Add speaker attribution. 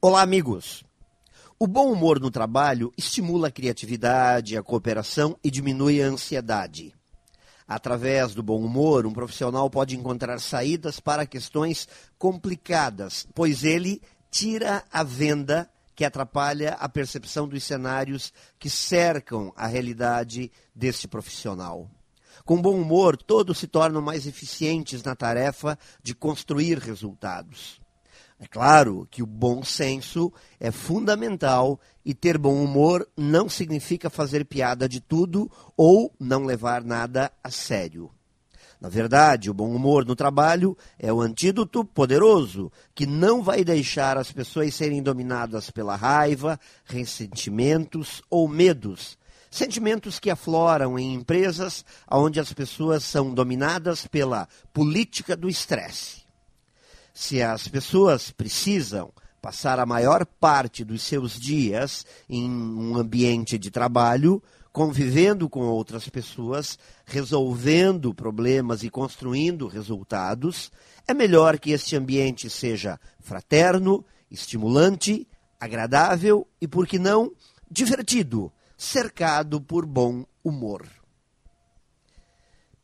Speaker 1: Olá, amigos! O bom humor no trabalho estimula a criatividade, a cooperação e diminui a ansiedade. Através do bom humor, um profissional pode encontrar saídas para questões complicadas, pois ele tira a venda que atrapalha a percepção dos cenários que cercam a realidade deste profissional. Com bom humor, todos se tornam mais eficientes na tarefa de construir resultados. É claro que o bom senso é fundamental e ter bom humor não significa fazer piada de tudo ou não levar nada a sério. Na verdade, o bom humor no trabalho é o antídoto poderoso que não vai deixar as pessoas serem dominadas pela raiva, ressentimentos ou medos. Sentimentos que afloram em empresas onde as pessoas são dominadas pela política do estresse. Se as pessoas precisam passar a maior parte dos seus dias em um ambiente de trabalho, convivendo com outras pessoas, resolvendo problemas e construindo resultados, é melhor que este ambiente seja fraterno, estimulante, agradável e, por que não, divertido, cercado por bom humor.